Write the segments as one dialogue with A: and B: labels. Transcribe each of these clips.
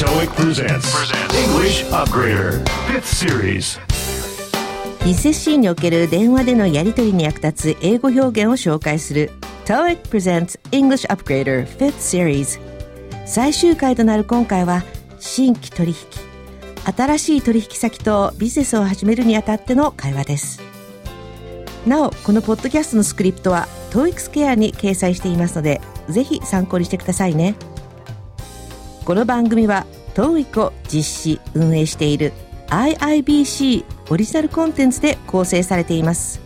A: TOEIC presents English Upgrader 5th Series?
B: リセッシーにおける電話でのやり取りに役立つ英語表現を紹介する TOEIC presents English Upgrader 5th Series 最終回となる今回は新規取引新しい取引先とビジネスを始めるにあたっての会話です。なおこのポッドキャストのスクリプトは TOEIC スケアに掲載していますのでぜひ参考にしてくださいね。この番組は TOEIC を実施運営している IIBC オリジナルコンテンツで構成されています。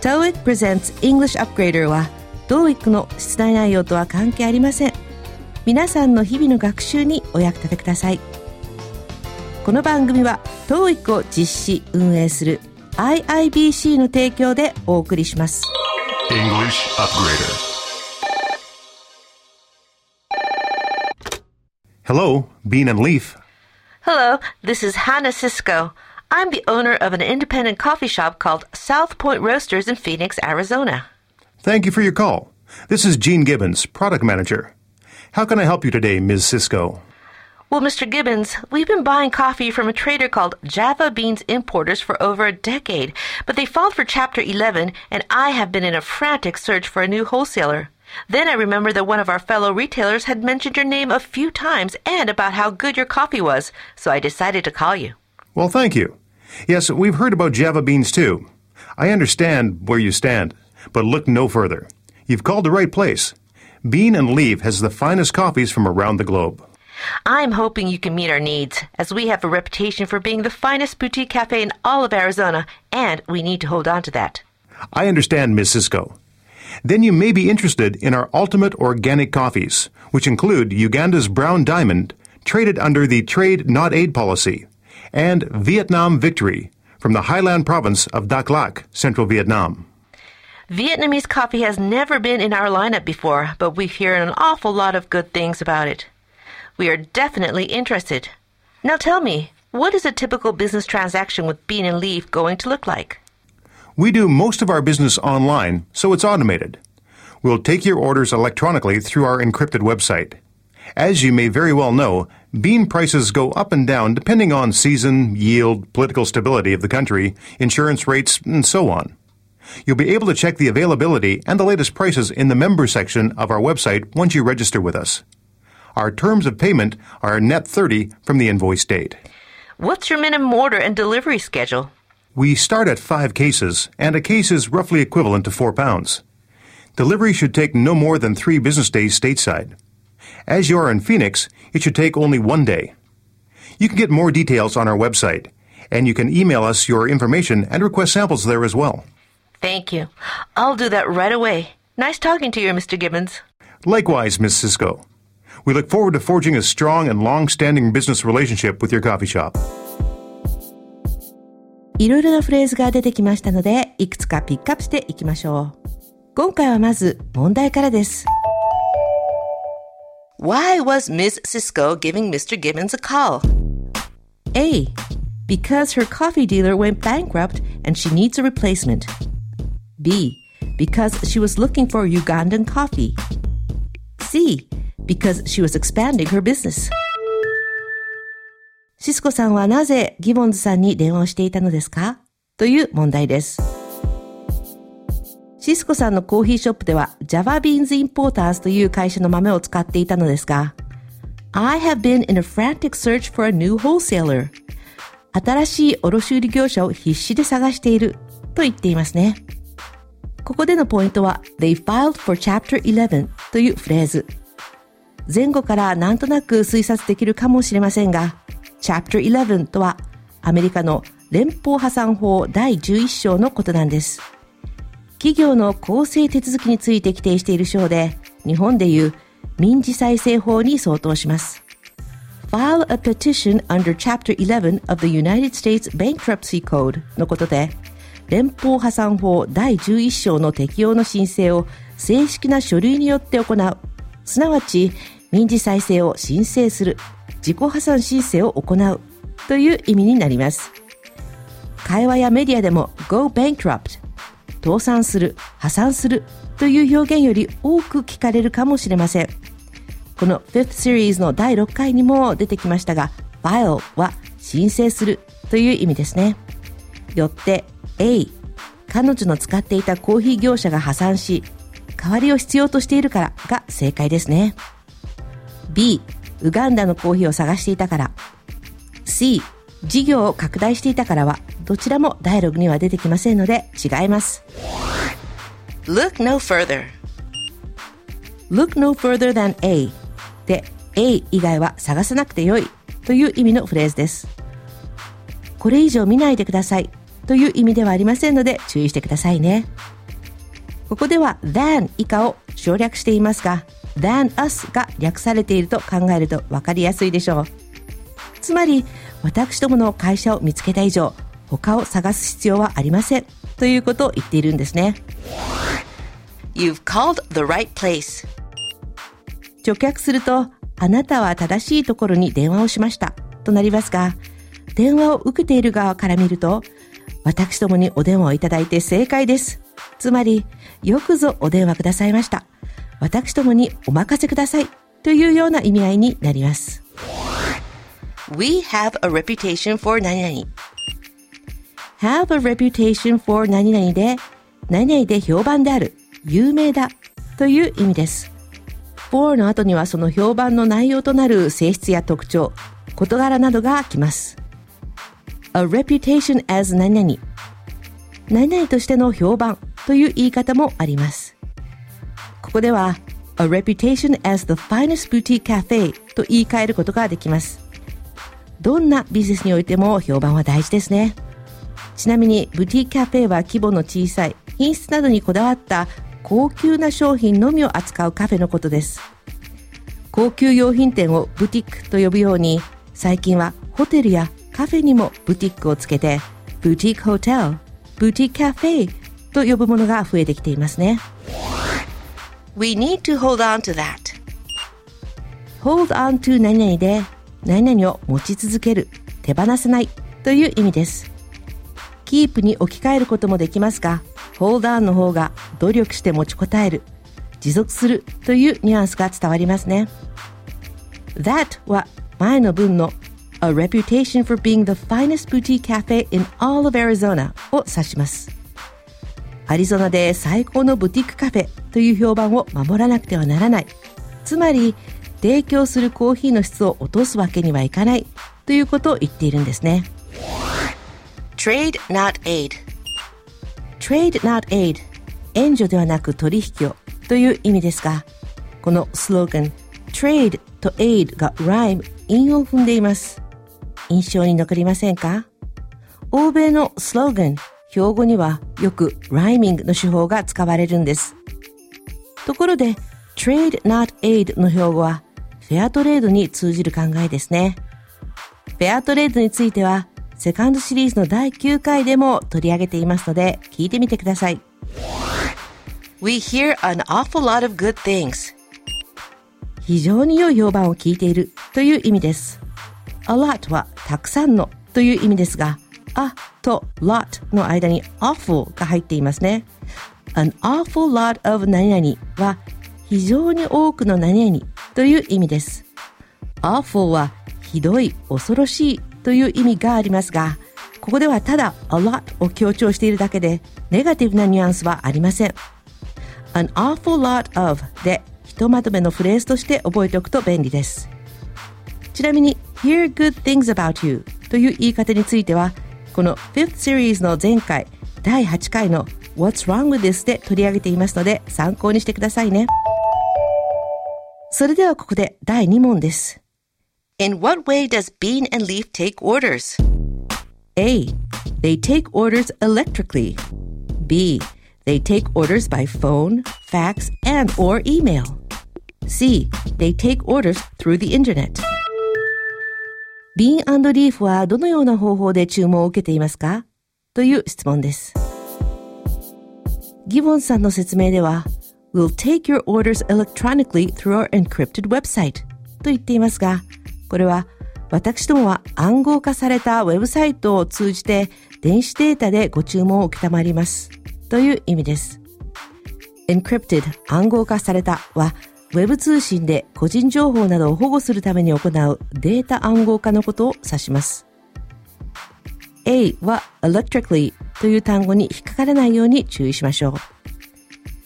B: TOEIC Presents English Upgrader は TOEIC の出題内容とは関係ありません。皆さんの日々の学習にお役立てください。この番組は TOEIC を実施運営する IIBC の提供でお送りします。
A: English Upgrader
C: Hello, Bean and Leaf.
B: Hello, this is Hannah Cisco. I'm the owner of an independent coffee shop called South Point Roasters in Phoenix, Arizona.
C: Thank you for your call. This is Gene Gibbons, product manager. How can I help you today, Ms. Cisco?
B: Well, Mr. Gibbons, we've been buying coffee from a trader called Java Beans Importers for over a decade, but they filed for Chapter 11, and I have been in a frantic search for a new wholesaler. Then I remembered that one of our fellow retailers had mentioned your name a few times and about how good your coffee was, so I decided to call you.
C: Well, thank you. Yes, we've heard about Java beans too. I understand where you stand, but look no further. You've called the right place. Bean and Leaf has the finest coffees from around the globe.
B: I'm hoping you can meet our needs, as we have a reputation for being the finest boutique cafe in all of Arizona, and we need to hold on to that.
C: I understand, Miss Cisco. Then you may be interested in our ultimate organic coffees, which include Uganda's Brown Diamond, traded under the Trade Not Aid policy, and Vietnam Victory from the highland province of Dak Lak, central Vietnam.
B: Vietnamese coffee has never been in our lineup before, but we hear an awful lot of good things about it. We are definitely interested. Now tell me, what is a typical business transaction with Bean and Leaf going to look like?
C: We do most of our business online, so it's automated. We'll take your orders electronically through our encrypted website. As you may very well know, bean prices go up and down depending on season, yield, political stability of the country, insurance rates, and so on. You'll be able to check the availability and the latest prices in the member section of our website once you register with us. Our terms of payment are net 30 from the invoice date.
B: What's your minimum order and delivery schedule?
C: We start at five cases, and a case is roughly equivalent to four pounds. Delivery should take no more than three business days stateside. As you are in Phoenix, it should take only one day. You can get more details on our website, and you can email us your information and request samples there as well.
B: Thank you. I'll do that right away. Nice talking to you, Mr. Gibbons.
C: Likewise, Miss Cisco. We look forward to forging a strong and long-standing business relationship with your coffee shop. いろいろなフレーズが出てきましたので、いくつかピックアップしていきましょう。今回はまず問題からです。
B: Why was Miss Cisco giving Mr. Gibbons a call?
D: A. Because her coffee dealer went bankrupt and she needs a replacement. B. Because she was looking for Ugandan coffee. C. Because she was expanding her business. シスコさんはなぜギボンズさんに電話をしていたのですか？という問題です。シスコさんのコーヒーショップでは Java Beans Importers という会社の豆を使っていたのですが I have been in a frantic search for a new wholesaler 新しい卸売業者を必死で探していると言っていますね。ここでのポイントは They filed for Chapter 11というフレーズ。前後からなんとなく推察できるかもしれませんが Chapter 11とはアメリカの連邦破産法第11章のことなんです。企業の公正手続きについて規定している章で、日本でいう民事再生法に相当します。File a petition under Chapter 11 of the United States Bankruptcy Code のことで、連邦破産法第11章の適用の申請を正式な書類によって行う。すなわち、民事再生を申請する。自己破産申請を行う。という意味になります。会話やメディアでも go bankrupt 倒産する、破産するという表現より多く聞かれるかもしれません。この Fifth Series の第6回にも出てきましたが、file は申請するという意味ですね。よって A、彼女の使っていたコーヒー業者が破産し、代わりを必要としているからが正解ですね。B、ウガンダのコーヒーを探していたから。C、事業を拡大していたからは、どちらもダイログには出てきませんので違います。
B: Look no further.
D: Look no further than A で A 以外は探さなくてよいという意味のフレーズです。これ以上見ないでくださいという意味ではありませんので注意してくださいね。ここでは than 以下を省略していますが than us が略されていると考えると分かりやすいでしょう。つまり私どもの会社を見つけた以上他を探す必要はありませんということを言っているんですね。
B: You've called the right place.
D: 直訳すると、あなたは正しいところに電話をしましたとなりますが、電話を受けている側から見ると、私どもにお電話をいただいて正解です。つまり、よくぞお電話くださいました。私どもにお任せくださいというような意味合いになります。
B: We have a reputation for 何々。
D: have a reputation for 何々で、何々で評判である、有名だという意味です。for の後にはその評判の内容となる性質や特徴、事柄などが来ます。a reputation as 何々。何々としての評判という言い方もあります。ここでは a reputation as the finest boutique cafe と言い換えることができます。どんなビジネスにおいても評判は大事ですね。ちなみに、ブティカフェは規模の小さい、品質などにこだわった高級な商品のみを扱うカフェのことです。高級用品店をブティックと呼ぶように、最近はホテルやカフェにもブティックをつけて、ブティックホテル、ブティックカフェと呼ぶものが増えてきていますね。
B: We need to hold on to that.
D: hold on to 何々で何々を持ち続ける、手放せないという意味です。keep に置き換えることもできますが、hold on の方が努力して持ちこたえる、持続するというニュアンスが伝わりますね。that は前の文の a reputation for being the finest boutique cafe in all of Arizona を指します。アリゾナで最高のブティックカフェという評判を守らなくてはならない。つまり、提供するコーヒーの質を落とすわけにはいかないということを言っているんですね。
B: Trade not aid
D: Trade not aid 援助ではなく取引をという意味ですが、このスローガン Trade と aid が rhyme 韻を踏んでいます。印象に残りませんか？欧米のスローガン標語にはよく rhyming の手法が使われるんです。ところで Trade not aid の標語はフェアトレードに通じる考えですね。フェアトレードについては、セカンドシリーズの第9回でも取り上げていますので、聞いてみてください。
B: We hear an awful lot of good things.
D: 非常に良い評判を聞いているという意味です。a lot はたくさんのという意味ですが、a と lot の間に awful が入っていますね。an awful lot of 何々は非常に多くの何々という意味です。awful はひどい、恐ろしいという意味がありますが、ここではただ a lot を強調しているだけで、ネガティブなニュアンスはありません。an awful lot of でひとまとめのフレーズとして覚えておくと便利です。ちなみに hear good things about you という言い方については、この 5th series の前回第8回の What's wrong with this で取り上げていますので参考にしてくださいね。それではここで第2問です。
B: In what way does Bean and Leaf take orders?
D: A. They take orders electrically. B. They take orders by phone, fax, and or email. C. They take orders through the internet. Bean and Leaf はどのような方法で注文を受けていますか？という質問です。ギボンさんの説明では、We'll take your orders electronically through our encrypted website と言っていますが、これは私どもは暗号化されたウェブサイトを通じて電子データでご注文を受けたまりますという意味です。encrypted 暗号化されたはウェブ通信で個人情報などを保護するために行うデータ暗号化のことを指します。A は electrically という単語に引っかからないように注意しましょう。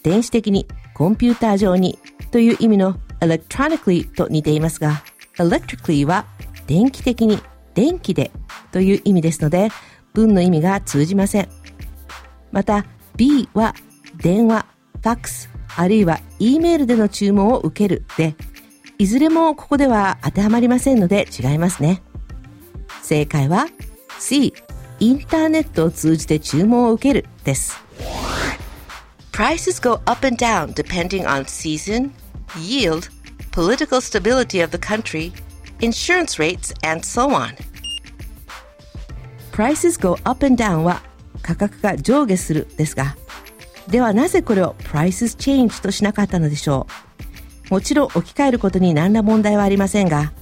D: 電子的に、コンピューター上にという意味の electronically と似ていますが、electrically は電気的に、電気でという意味ですので、文の意味が通じません。また、B は電話、ファックス、あるいは E メールでの注文を受けるで、いずれもここでは当てはまりませんので違いますね。正解は C、インターネットを通じて注文を受けるです。
B: Prices go up and down depending on season, yield, political stability of the country, insurance rates, and so on.
D: Prices go up and down は価格が上下するですが、ではなぜこれを prices change としなかったのでしょう？もちろん置き換えることに何ら問題はありませんが、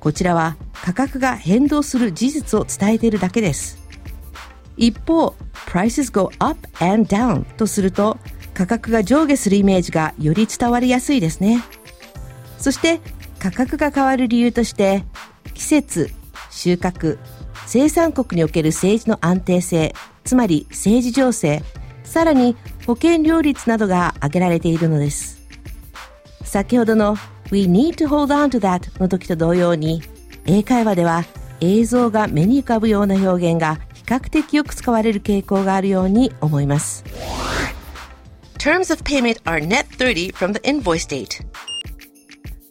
D: こちらは価格が変動する事実を伝えているだけです。一方、prices go up and down とすると価格が上下するイメージがより伝わりやすいですね。そして価格が変わる理由として季節、収穫、生産国における政治の安定性、つまり政治情勢、さらに保険料率などが挙げられているのです。先ほどの We need to hold on to that の時と同様に、英会話では映像が目に浮かぶような表現が比較的よく使われる傾向があるように思います。
B: Terms of payment are net 30 from the invoice date.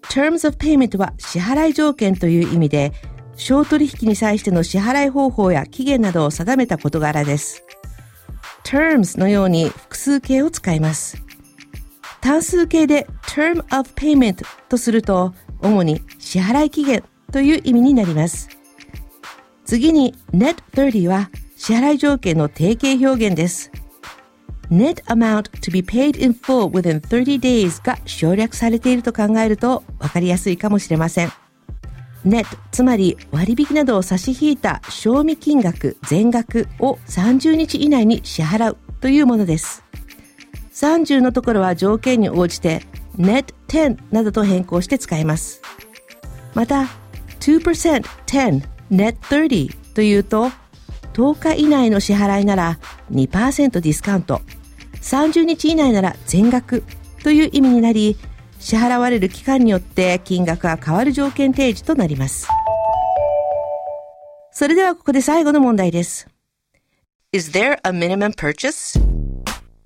D: Terms of payment は支払い条件という意味で、小取引に際しての支払い方法や期限などを定めた事柄です。Terms のように複数形を使います。単数形で term of payment とすると、主に支払い期限という意味になります。次に net 30は支払い条件の定型表現です。net amount to be paid in full within 30 days が省略されていると考えると分かりやすいかもしれません。Net つまり割引などを差し引いた賞味金額全額を30日以内に支払うというものです。30のところは条件に応じて net 10などと変更して使います。また2% 10 net 30というと10日以内の支払いなら2%ディスカウント30日以内なら全額という意味になり支払われる期間によって金額が変わる条件提示となります。それではここで最後の問題です。
B: Is there a minimum purchase?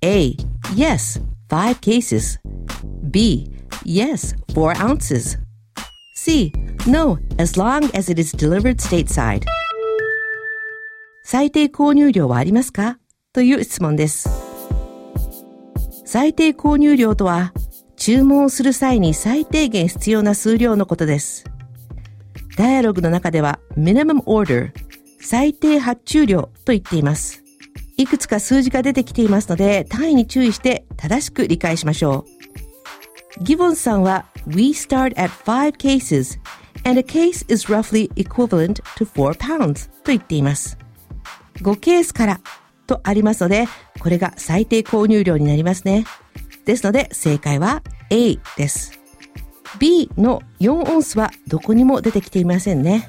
D: A. Yes, 5 cases. B. Yes, 4 ounces. C. No, as long as it is delivered stateside. 最低購入量はありますかという質問です。最低購入量とは、注文する際に最低限必要な数量のことです。ダイアログの中では minimum order 最低発注量と言っています。いくつか数字が出てきていますので単位に注意して正しく理解しましょう。ギボンさんは We start at 5 cases and a case is roughly equivalent to 4 pounds と言っています。5ケースからとありますのでこれが最低購入量になりますね。ですので正解は A です。B の4オンスはどこにも出てきていませんね。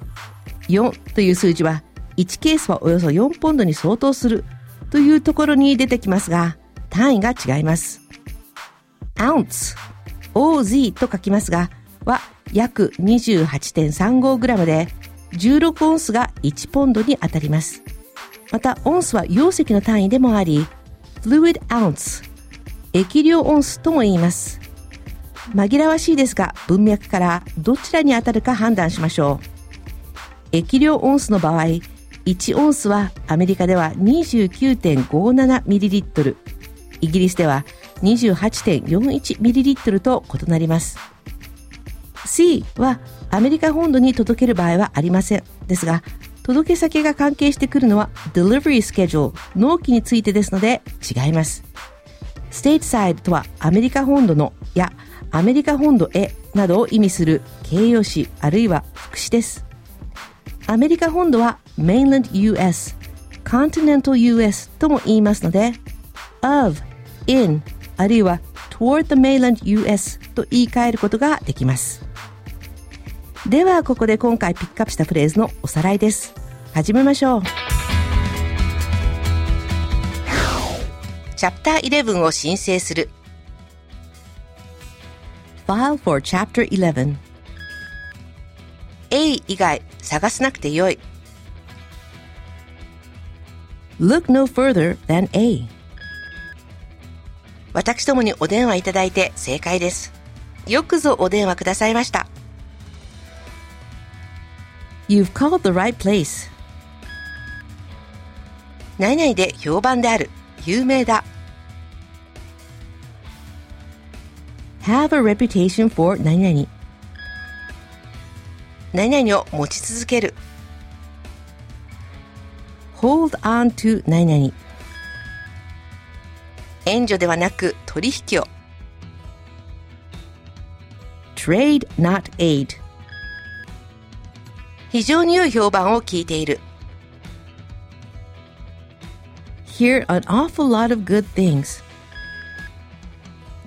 D: 4という数字は1ケースはおよそ4ポンドに相当するというところに出てきますが、単位が違います。ounce、OZ と書きますが、は約 28.35g で、16オンスが1ポンドに当たります。また、オンスは容積の単位でもあり、fluid ounce、液量オンスとも言います。紛らわしいですが、文脈からどちらに当たるか判断しましょう。液量オンスの場合、1オンスはアメリカでは 29.57ml、イギリスでは 28.41ml と異なります。C はアメリカ本土に届ける場合はありません。ですが、届け先が関係してくるのは delivery schedule、納期についてですので違います。ステイトサイドとはアメリカ本土のやアメリカ本土へなどを意味する形容詞あるいは副詞です。アメリカ本土は mainland US、continental US とも言いますので of, in あるいは
B: toward the mainland US と言い換えることができます。では、ここで今回ピックアップしたフレーズのおさらいです。始めましょう。
D: チャプター11を申請する。
B: File for Chapter 11
D: A 以外探さなくてよい。
B: Look no further than A
D: 私どもにお電話いただいて正解です。よくぞお電話くださいました。
B: You've called the right place.
D: 何々で評判である。有名だ。
B: Have a reputation for 何々。
D: 何々を持ち続ける。
B: hold on to 何々。
D: 援助ではなく取引を。
B: trade not aid。
D: 非常に良い評判を聞いている。
B: hear an awful lot of good things。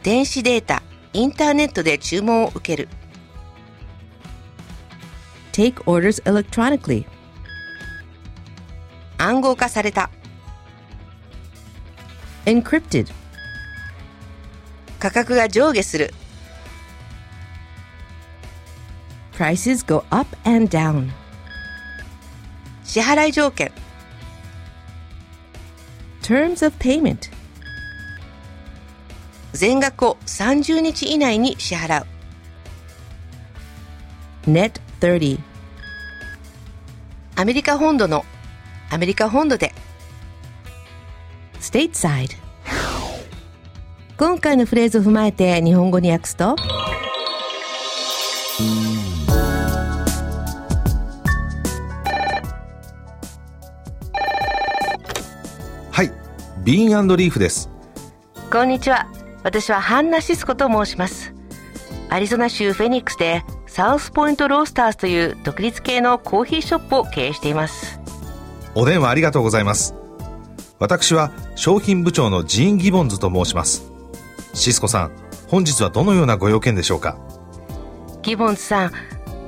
D: 電子データ。インターネットで注文を受ける。
B: take orders electronically
D: 暗号化された。
B: encrypted
D: 価格が上下する。
B: prices go up and down
D: 支払い条件
B: terms of payment
D: 全額を30日以内に支払う。
B: net 30
D: アメリカ本土のアメリカ本土で。
B: Stateside 今回のフレーズを踏まえて日本語に訳すと。
E: はい。ビーンリーフです。
D: こんにちは私はハンナ・シスコと申します。アリゾナ州フェニックスでサウスポイントロースターズという独立系のコーヒーショップを経営しています。
E: お電話ありがとうございます。私は商品部長のジーン・ギボンズと申します。シスコさん、本日はどのようなご用件でしょうか？
D: ギボンズさん、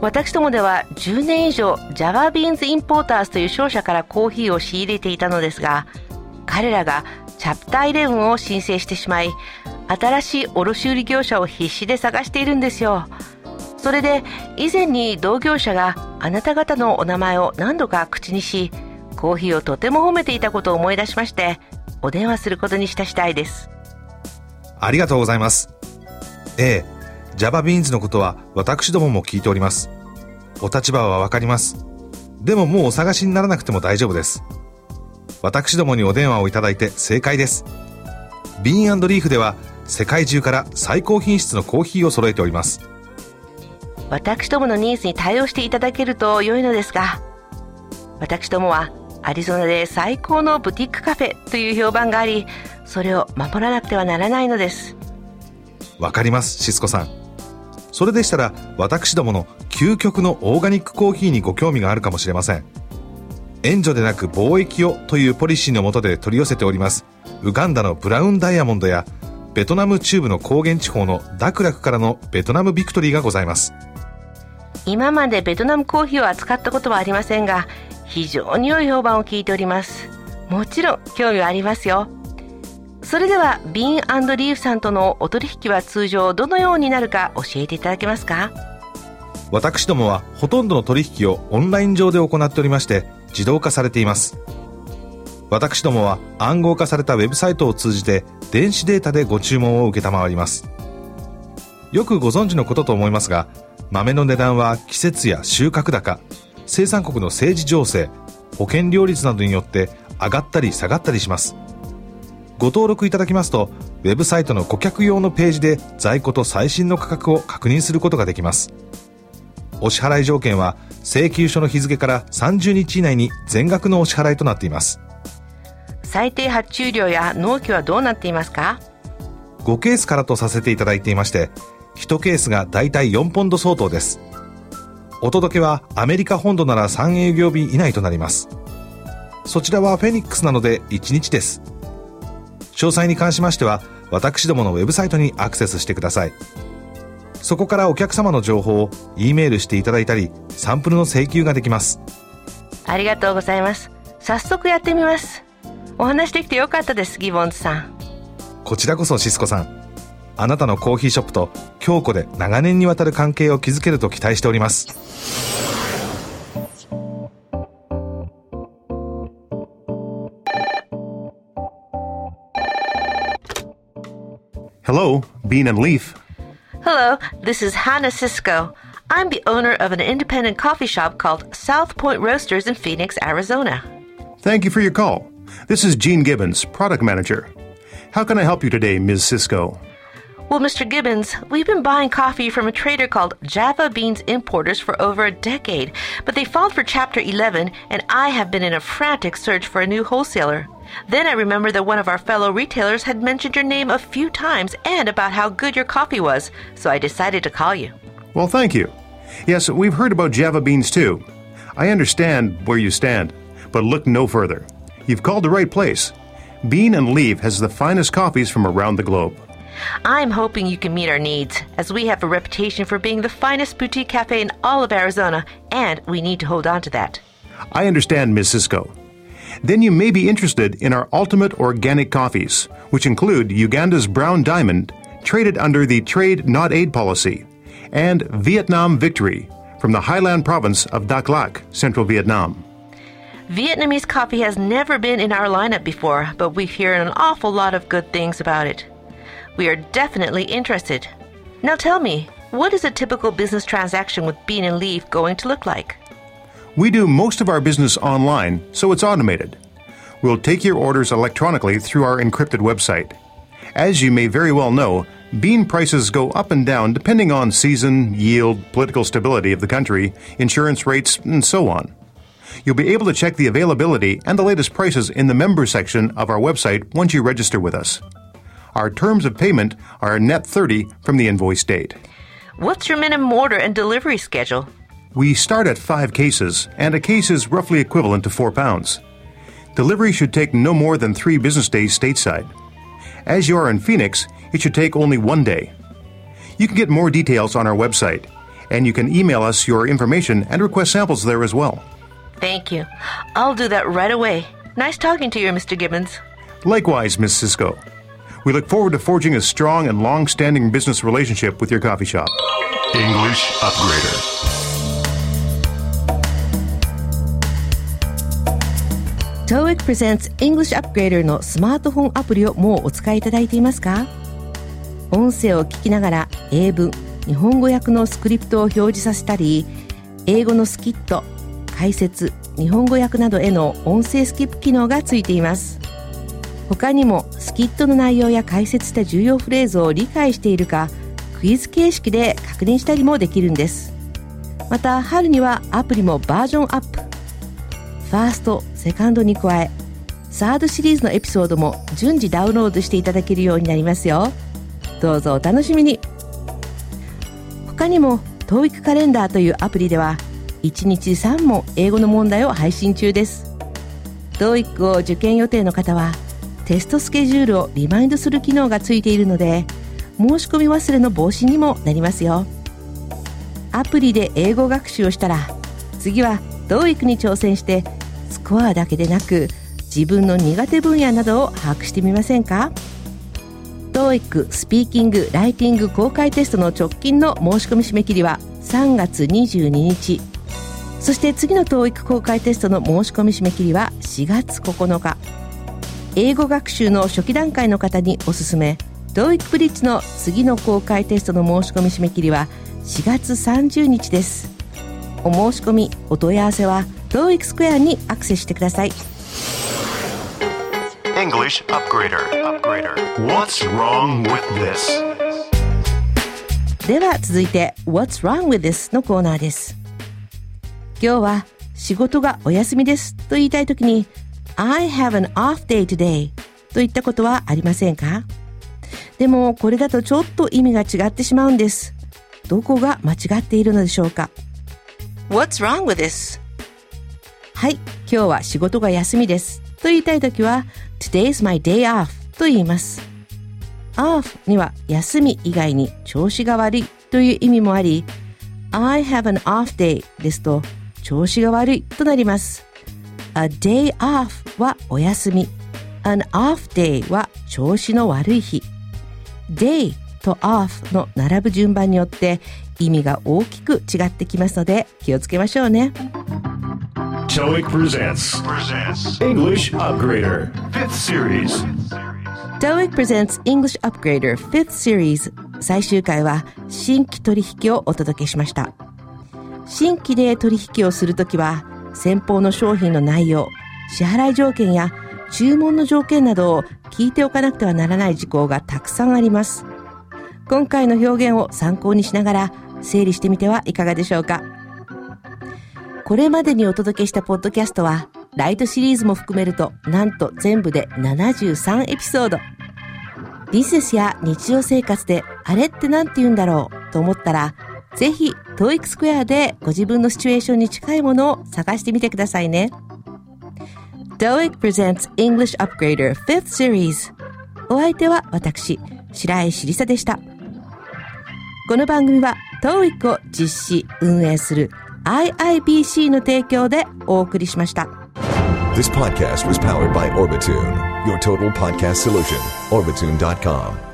D: 私どもでは10年以上ジャワビーンズインポーターズという商社からコーヒーを仕入れていたのですが、彼らがチャプター11を申請してしまい、新しい卸売業者を必死で探しているんですよ。それで以前に同業者があなた方のお名前を何度か口にし、コーヒーをとても褒めていたことを思い出しまして、お電話することにした次第です。
E: ありがとうございます。ええ、ジャバビーンズのことは私どもも聞いております。お立場はわかります。でももうお探しにならなくても大丈夫です。私どもにお電話をいただいて正解です。ビーンリーフでは世界中から最高品質のコーヒーを揃えております。
D: 私どものニーズに対応していただけると良いのですが私どもはアリゾナで最高のブティックカフェという評判がありそれを守らなくてはならないのです。
E: わかりますシスコさん。それでしたら私どもの究極のオーガニックコーヒーにご興味があるかもしれません。援助でなく貿易をというポリシーのもとで取り寄せておりますウガンダのブラウンダイヤモンドやベトナム中部の高原地方のダクラクからのベトナムビクトリーがございます。
D: 今までベトナムコーヒーを扱ったことはありませんが非常に良い評判を聞いております。もちろん興味はありますよ。それではビーンリーフさんとのお取引は通常どのようになるか教えていただけますか？
E: 私どもはほとんどの取引をオンライン上で行っておりまして自動化されています。私どもは暗号化されたウェブサイトを通じて電子データでご注文を受けたまわります。よくご存知のことと思いますが豆の値段は季節や収穫高生産国の政治情勢保険料率などによって上がったり下がったりします。ご登録いただきますとウェブサイトの顧客用のページで在庫と最新の価格を確認することができます。お支払い条件は請求書の日付から30日以内に全額のお支払いとなっています。
D: 最低発注量や納期はどうなっていますか
E: ？5ケースからとさせていただいていまして1ケースがだいたい4ポンド相当ですお届けはアメリカ本土なら3営業日以内となりますそちらはフェニックスなので1日です詳細に関しましては私どものウェブサイトにアクセスしてください。そこからお客様の情報を E メールしていただいたり、サンプルの請求ができます。
F: ありがとうございます。早速やってみます。お話できてよかったです、ギボンズさん。
E: こちらこそシスコさん。あなたのコーヒーショップと京子で長年にわたる関係を築けると期待しております。
C: Hello, Bean and Leaf.
F: Hello, this is Hannah Cisco. I'm the owner of an independent coffee shop called South Point Roasters in Phoenix, Arizona.
C: Thank you for your call. This is Gene Gibbons, product manager. How can I help you today, Ms. Cisco?
F: Well, Mr. Gibbons, we've been buying coffee from a trader called Java Beans Importers for over a decade, but they filed for Chapter 11, and I have been in a frantic search for a new wholesaler. Then I remembered that one of our fellow retailers had mentioned your name a few times and about how good your coffee was, so I decided to call you.
C: Well, thank you. Yes, we've heard about Java beans too. I understand where you stand, but look no further. You've called the right place. Bean and Leaf has the finest coffees from around the globe.
F: I'm hoping you can meet our needs, as we have a reputation for being the finest boutique cafe in all of Arizona, and we need to hold on to that.
C: I understand, Ms. Cisco. Then you may be interested in our ultimate organic coffees, which include Uganda's Brown Diamond, traded under the Trade Not Aid policy, and Vietnam Victory from the highland province of Dak Lak, central Vietnam.
F: Vietnamese coffee has never been in our lineup before, but we've heard an awful lot of good things about it. We are definitely interested. Now tell me, what is a typical business transaction with Bean and Leaf going to look like?
C: We do most of our business online, so it's automated. We'll take your orders electronically through our encrypted website. As you may very well know, bean prices go up and down depending on season, yield, political stability of the country, insurance rates, and so on. You'll be able to check the availability and the latest prices in the member section of our website once you register with us. Our terms of payment are net 30 from the invoice date.
F: What's your minimum order and delivery schedule?
C: We start at five cases, and a case is roughly equivalent to four pounds. Delivery should take no more than three business days stateside. As you are in Phoenix, it should take only one day. You can get more details on our website, and you can email us your information and request samples there as well.
F: Thank you. I'll do that right away. Nice talking to you, Mr. Gibbons.
C: Likewise, Miss Cisco. We look forward to forging a strong and long standing business relationship with your coffee shop.
G: English Upgrader.
D: TOEIC presents English Upgrader のスマートフォンアプリをもうお使いいただいていますか音声を聞きながら英文、日本語訳のスクリプトを表示させたり英語のスキット、解説、日本語訳などへの音声スキップ機能がついています。他にもスキットの内容や解説した重要フレーズを理解しているかクイズ形式で確認したりもできるんです。また春にはアプリもバージョンアップ。ファーストセカンドに加えサードシリーズのエピソードも順次ダウンロードしていただけるようになりますよ。どうぞお楽しみに。他にも TOEIC カレンダーというアプリでは1日3問英語の問題を配信中です。TOEIC を受験予定の方はテストスケジュールをリマインドする機能がついているので申し込み忘れの防止にもなりますよ。アプリで英語学習をしたら次は TOEIC に挑戦してスコアだけでなく自分の苦手分野などを把握してみませんか？TOEIC スピーキング・ライティング公開テストの直近の申し込み締め切りは3月22日。そして次の TOEIC 公開テストの申し込み締め切りは4月9日。英語学習の初期段階の方におすすめ。TOEIC ブリッジの次の公開テストの申し込み締め切りは4月30日です。お申し込みお問い合わせは TOEIC スクエアにアクセスしてください。
G: English Upgrader. Upgrader. What's wrong with this?
D: では続いて What's wrong with this? のコーナーです今日は仕事がお休みですと言いたいときに I have an off day today といったことはありませんか？でもこれだとちょっと意味が違ってしまうんです。どこが間違っているのでしょうか
F: ？What's wrong with this?
D: はい、今日は仕事が休みです。と言いたいときは Today's my day off と言います。off には休み以外に調子が悪いという意味もあり、I have an off day ですと調子が悪いとなります。A day off はお休み。An off day は調子の悪い日。day と off の並ぶ順番によって意味が大きく違ってきますので気をつけましょうね。最終回は新規取引をお届けしました。新規で取引をするときは先方の商品の内容、支払い条件や注文の条件などを聞いておかなくてはならない事項がたくさんあります。今回の表現を参考にしながら整理してみてはいかがでしょうか。これまでにお届けしたポッドキャストは、ライトシリーズも含めると、なんと全部で73エピソード。ビジネスや日常生活で、あれって何て言うんだろうと思ったら、ぜひ、トーイックスクエアでご自分のシチュエーションに近いものを探してみてくださいね。TOEIC presents English Upgrader 5th Series お相手は私、白井しりさでした。この番組は TOEIC を実施、運営する IIBC の提供でお送りしました。
H: This podcast was powered by Orbitune, your total podcast solution. Orbitune.com.